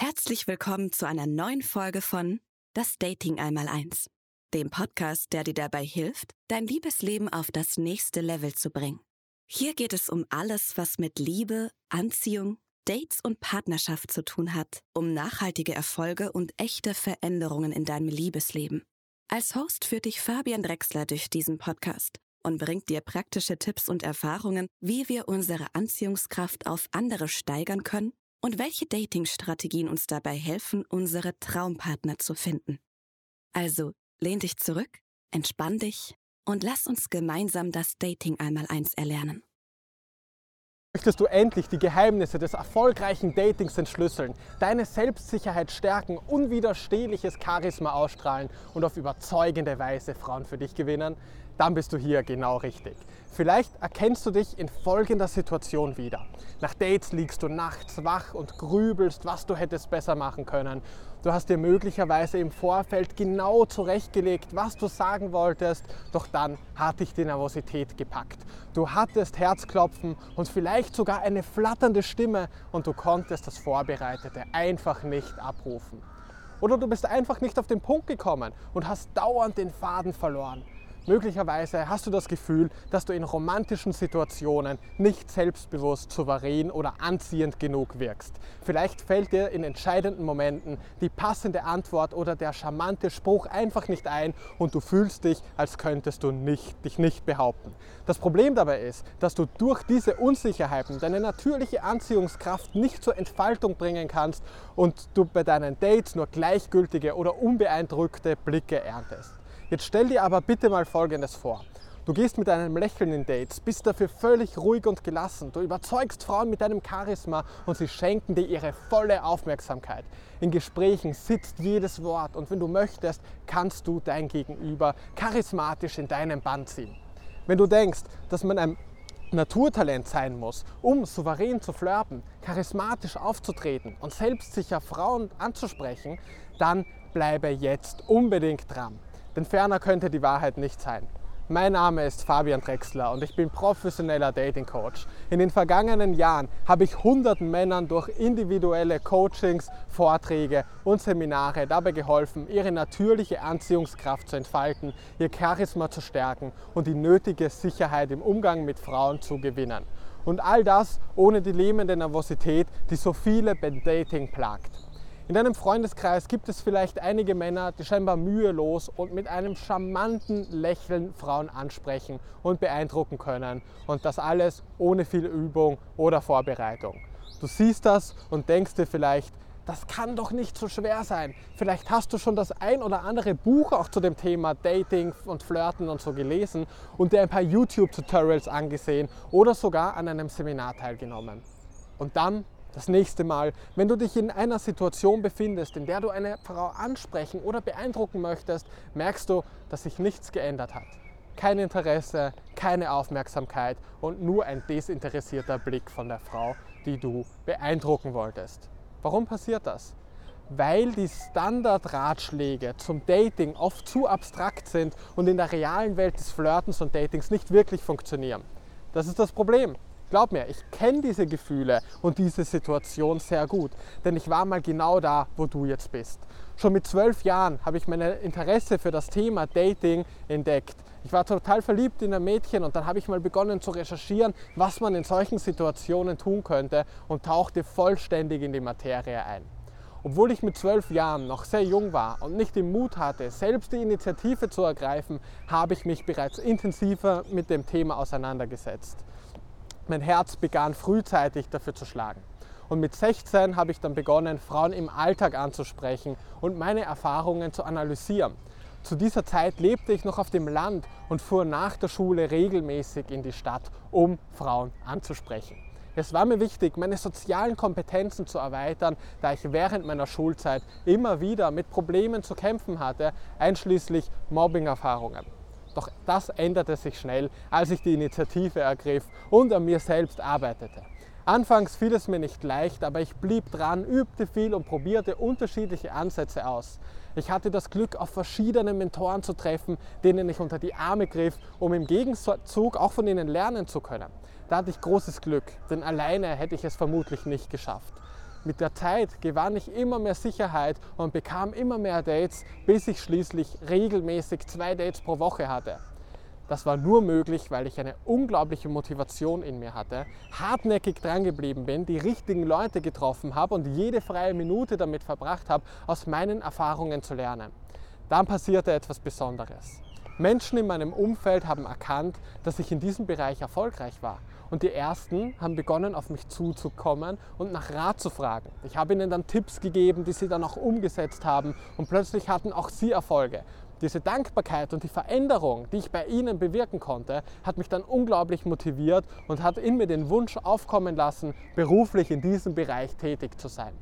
Herzlich willkommen zu einer neuen Folge von Das Dating einmal eins, dem Podcast, der dir dabei hilft, dein Liebesleben auf das nächste Level zu bringen. Hier geht es um alles, was mit Liebe, Anziehung, Dates und Partnerschaft zu tun hat, um nachhaltige Erfolge und echte Veränderungen in deinem Liebesleben. Als Host führt dich Fabian Drexler durch diesen Podcast und bringt dir praktische Tipps und Erfahrungen, wie wir unsere Anziehungskraft auf andere steigern können und welche Dating-Strategien uns dabei helfen, unsere Traumpartner zu finden. Also lehn dich zurück, entspann dich und lass uns gemeinsam das Dating einmal eins erlernen. Möchtest du endlich die Geheimnisse des erfolgreichen Datings entschlüsseln, deine Selbstsicherheit stärken, unwiderstehliches Charisma ausstrahlen und auf überzeugende Weise Frauen für dich gewinnen? Dann bist du hier genau richtig. Vielleicht erkennst du dich in folgender Situation wieder. Nach Dates liegst du nachts wach und grübelst, was du hättest besser machen können. Du hast dir möglicherweise im Vorfeld genau zurechtgelegt, was du sagen wolltest, doch dann hat dich die Nervosität gepackt. Du hattest Herzklopfen und vielleicht sogar eine flatternde Stimme und du konntest das Vorbereitete einfach nicht abrufen. Oder du bist einfach nicht auf den Punkt gekommen und hast dauernd den Faden verloren. Möglicherweise hast du das Gefühl, dass du in romantischen Situationen nicht selbstbewusst, souverän oder anziehend genug wirkst. Vielleicht fällt dir in entscheidenden Momenten die passende Antwort oder der charmante Spruch einfach nicht ein und du fühlst dich, als könntest du nicht, dich nicht behaupten. Das Problem dabei ist, dass du durch diese Unsicherheiten deine natürliche Anziehungskraft nicht zur Entfaltung bringen kannst und du bei deinen Dates nur gleichgültige oder unbeeindruckte Blicke erntest. Jetzt stell dir aber bitte mal Folgendes vor. Du gehst mit einem Lächeln in Dates, bist dafür völlig ruhig und gelassen. Du überzeugst Frauen mit deinem Charisma und sie schenken dir ihre volle Aufmerksamkeit. In Gesprächen sitzt jedes Wort und wenn du möchtest, kannst du dein Gegenüber charismatisch in deinen Band ziehen. Wenn du denkst, dass man ein Naturtalent sein muss, um souverän zu flirten, charismatisch aufzutreten und selbstsicher Frauen anzusprechen, dann bleibe jetzt unbedingt dran. Denn ferner könnte die Wahrheit nicht sein. Mein Name ist Fabian Drexler und ich bin professioneller Dating Coach. In den vergangenen Jahren habe ich hunderten Männern durch individuelle Coachings, Vorträge und Seminare dabei geholfen, ihre natürliche Anziehungskraft zu entfalten, ihr Charisma zu stärken und die nötige Sicherheit im Umgang mit Frauen zu gewinnen. Und all das ohne die lähmende Nervosität, die so viele beim Dating plagt. In deinem Freundeskreis gibt es vielleicht einige Männer, die scheinbar mühelos und mit einem charmanten Lächeln Frauen ansprechen und beeindrucken können. Und das alles ohne viel Übung oder Vorbereitung. Du siehst das und denkst dir vielleicht, das kann doch nicht so schwer sein. Vielleicht hast du schon das ein oder andere Buch auch zu dem Thema Dating und Flirten und so gelesen und dir ein paar YouTube-Tutorials angesehen oder sogar an einem Seminar teilgenommen. Und dann das nächste Mal, wenn du dich in einer Situation befindest, in der du eine Frau ansprechen oder beeindrucken möchtest, merkst du, dass sich nichts geändert hat. Kein Interesse, keine Aufmerksamkeit und nur ein desinteressierter Blick von der Frau, die du beeindrucken wolltest. Warum passiert das? Weil die Standardratschläge zum Dating oft zu abstrakt sind und in der realen Welt des Flirtens und Datings nicht wirklich funktionieren. Das ist das Problem. Glaub mir, ich kenne diese Gefühle und diese Situation sehr gut, denn ich war mal genau da, wo du jetzt bist. Schon mit zwölf Jahren habe ich mein Interesse für das Thema Dating entdeckt. Ich war total verliebt in ein Mädchen und dann habe ich mal begonnen zu recherchieren, was man in solchen Situationen tun könnte und tauchte vollständig in die Materie ein. Obwohl ich mit zwölf Jahren noch sehr jung war und nicht den Mut hatte, selbst die Initiative zu ergreifen, habe ich mich bereits intensiver mit dem Thema auseinandergesetzt. Mein Herz begann frühzeitig dafür zu schlagen. Und mit 16 habe ich dann begonnen, Frauen im Alltag anzusprechen und meine Erfahrungen zu analysieren. Zu dieser Zeit lebte ich noch auf dem Land und fuhr nach der Schule regelmäßig in die Stadt, um Frauen anzusprechen. Es war mir wichtig, meine sozialen Kompetenzen zu erweitern, da ich während meiner Schulzeit immer wieder mit Problemen zu kämpfen hatte, einschließlich Mobbing-Erfahrungen. Doch das änderte sich schnell, als ich die Initiative ergriff und an mir selbst arbeitete. Anfangs fiel es mir nicht leicht, aber ich blieb dran, übte viel und probierte unterschiedliche Ansätze aus. Ich hatte das Glück, auf verschiedene Mentoren zu treffen, denen ich unter die Arme griff, um im Gegenzug auch von ihnen lernen zu können. Da hatte ich großes Glück, denn alleine hätte ich es vermutlich nicht geschafft. Mit der Zeit gewann ich immer mehr Sicherheit und bekam immer mehr Dates, bis ich schließlich regelmäßig zwei Dates pro Woche hatte. Das war nur möglich, weil ich eine unglaubliche Motivation in mir hatte, hartnäckig drangeblieben bin, die richtigen Leute getroffen habe und jede freie Minute damit verbracht habe, aus meinen Erfahrungen zu lernen. Dann passierte etwas Besonderes. Menschen in meinem Umfeld haben erkannt, dass ich in diesem Bereich erfolgreich war. Und die ersten haben begonnen, auf mich zuzukommen und nach Rat zu fragen. Ich habe ihnen dann Tipps gegeben, die sie dann auch umgesetzt haben und plötzlich hatten auch sie Erfolge. Diese Dankbarkeit und die Veränderung, die ich bei ihnen bewirken konnte, hat mich dann unglaublich motiviert und hat in mir den Wunsch aufkommen lassen, beruflich in diesem Bereich tätig zu sein.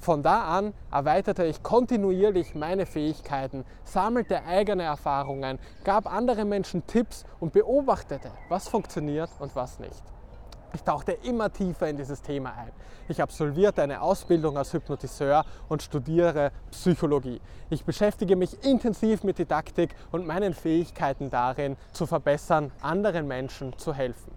Von da an erweiterte ich kontinuierlich meine Fähigkeiten, sammelte eigene Erfahrungen, gab anderen Menschen Tipps und beobachtete, was funktioniert und was nicht. Ich tauchte immer tiefer in dieses Thema ein. Ich absolvierte eine Ausbildung als Hypnotiseur und studiere Psychologie. Ich beschäftige mich intensiv mit Didaktik und meinen Fähigkeiten darin, zu verbessern, anderen Menschen zu helfen.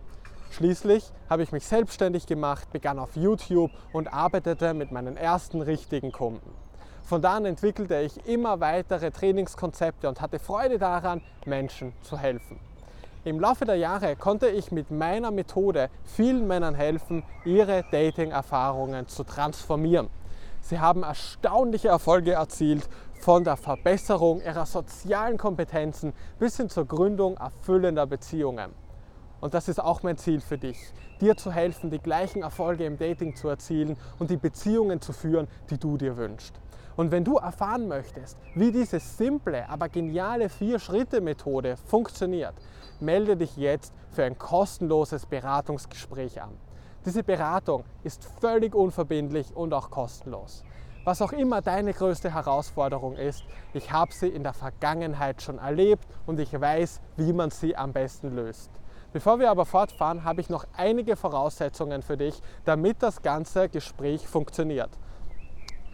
Schließlich habe ich mich selbstständig gemacht, begann auf YouTube und arbeitete mit meinen ersten richtigen Kunden. Von da an entwickelte ich immer weitere Trainingskonzepte und hatte Freude daran, Menschen zu helfen. Im Laufe der Jahre konnte ich mit meiner Methode vielen Männern helfen, ihre Dating-Erfahrungen zu transformieren. Sie haben erstaunliche Erfolge erzielt, von der Verbesserung ihrer sozialen Kompetenzen bis hin zur Gründung erfüllender Beziehungen. Und das ist auch mein Ziel für dich, dir zu helfen, die gleichen Erfolge im Dating zu erzielen und die Beziehungen zu führen, die du dir wünschst. Und wenn du erfahren möchtest, wie diese simple, aber geniale Vier-Schritte-Methode funktioniert, melde dich jetzt für ein kostenloses Beratungsgespräch an. Diese Beratung ist völlig unverbindlich und auch kostenlos. Was auch immer deine größte Herausforderung ist, ich habe sie in der Vergangenheit schon erlebt und ich weiß, wie man sie am besten löst. Bevor wir aber fortfahren, habe ich noch einige Voraussetzungen für dich, damit das ganze Gespräch funktioniert.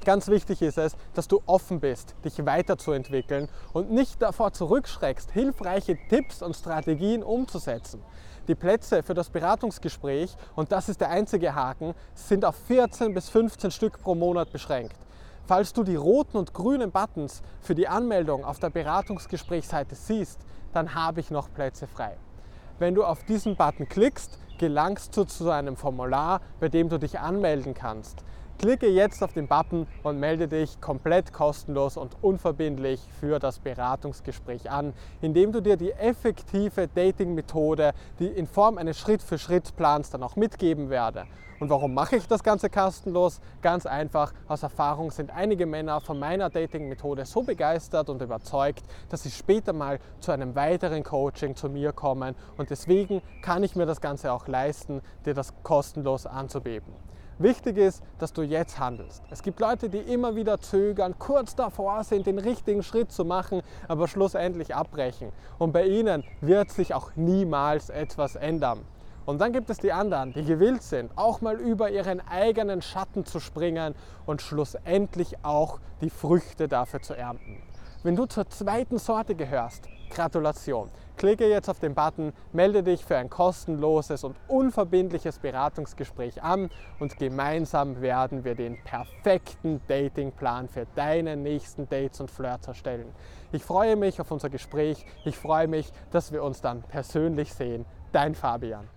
Ganz wichtig ist es, dass du offen bist, dich weiterzuentwickeln und nicht davor zurückschreckst, hilfreiche Tipps und Strategien umzusetzen. Die Plätze für das Beratungsgespräch, und das ist der einzige Haken, sind auf 14 bis 15 Stück pro Monat beschränkt. Falls du die roten und grünen Buttons für die Anmeldung auf der Beratungsgesprächsseite siehst, dann habe ich noch Plätze frei. Wenn du auf diesen Button klickst, gelangst du zu einem Formular, bei dem du dich anmelden kannst. Klicke jetzt auf den Button und melde dich komplett kostenlos und unverbindlich für das Beratungsgespräch an, indem du dir die effektive Dating-Methode, die in Form eines Schritt-für-Schritt-Plans dann auch mitgeben werde. Und warum mache ich das Ganze kostenlos? Ganz einfach, aus Erfahrung sind einige Männer von meiner Dating-Methode so begeistert und überzeugt, dass sie später mal zu einem weiteren Coaching zu mir kommen. Und deswegen kann ich mir das Ganze auch leisten, dir das kostenlos anzubieten. Wichtig ist, dass du jetzt handelst. Es gibt Leute, die immer wieder zögern, kurz davor sind, den richtigen Schritt zu machen, aber schlussendlich abbrechen. Und bei ihnen wird sich auch niemals etwas ändern. Und dann gibt es die anderen, die gewillt sind, auch mal über ihren eigenen Schatten zu springen und schlussendlich auch die Früchte dafür zu ernten. Wenn du zur zweiten Sorte gehörst, Gratulation. Klicke jetzt auf den Button, melde dich für ein kostenloses und unverbindliches Beratungsgespräch an und gemeinsam werden wir den perfekten Datingplan für deine nächsten Dates und Flirts erstellen. Ich freue mich auf unser Gespräch. Ich freue mich, dass wir uns dann persönlich sehen. Dein Fabian.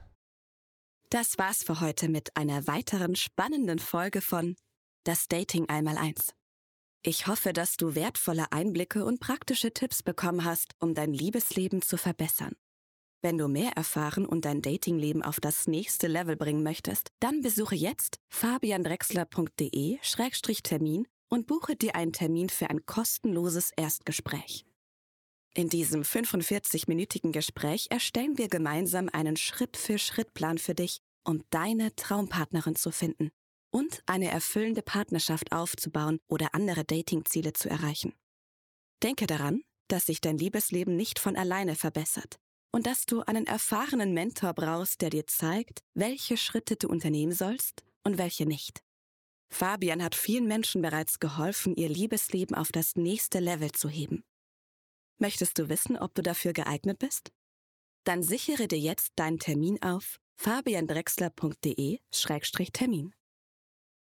Das war's für heute mit einer weiteren spannenden Folge von Das Dating einmal eins. Ich hoffe, dass du wertvolle Einblicke und praktische Tipps bekommen hast, um dein Liebesleben zu verbessern. Wenn du mehr erfahren und dein Datingleben auf das nächste Level bringen möchtest, dann besuche jetzt fabiandrexler.de-termin und buche dir einen Termin für ein kostenloses Erstgespräch. In diesem 45-minütigen Gespräch erstellen wir gemeinsam einen Schritt-für-Schritt-Plan für dich, um deine Traumpartnerin zu finden und eine erfüllende Partnerschaft aufzubauen oder andere Datingziele zu erreichen. Denke daran, dass sich dein Liebesleben nicht von alleine verbessert und dass du einen erfahrenen Mentor brauchst, der dir zeigt, welche Schritte du unternehmen sollst und welche nicht. Fabian hat vielen Menschen bereits geholfen, ihr Liebesleben auf das nächste Level zu heben. Möchtest du wissen, ob du dafür geeignet bist? Dann sichere dir jetzt deinen Termin auf fabiandrexler.de-termin.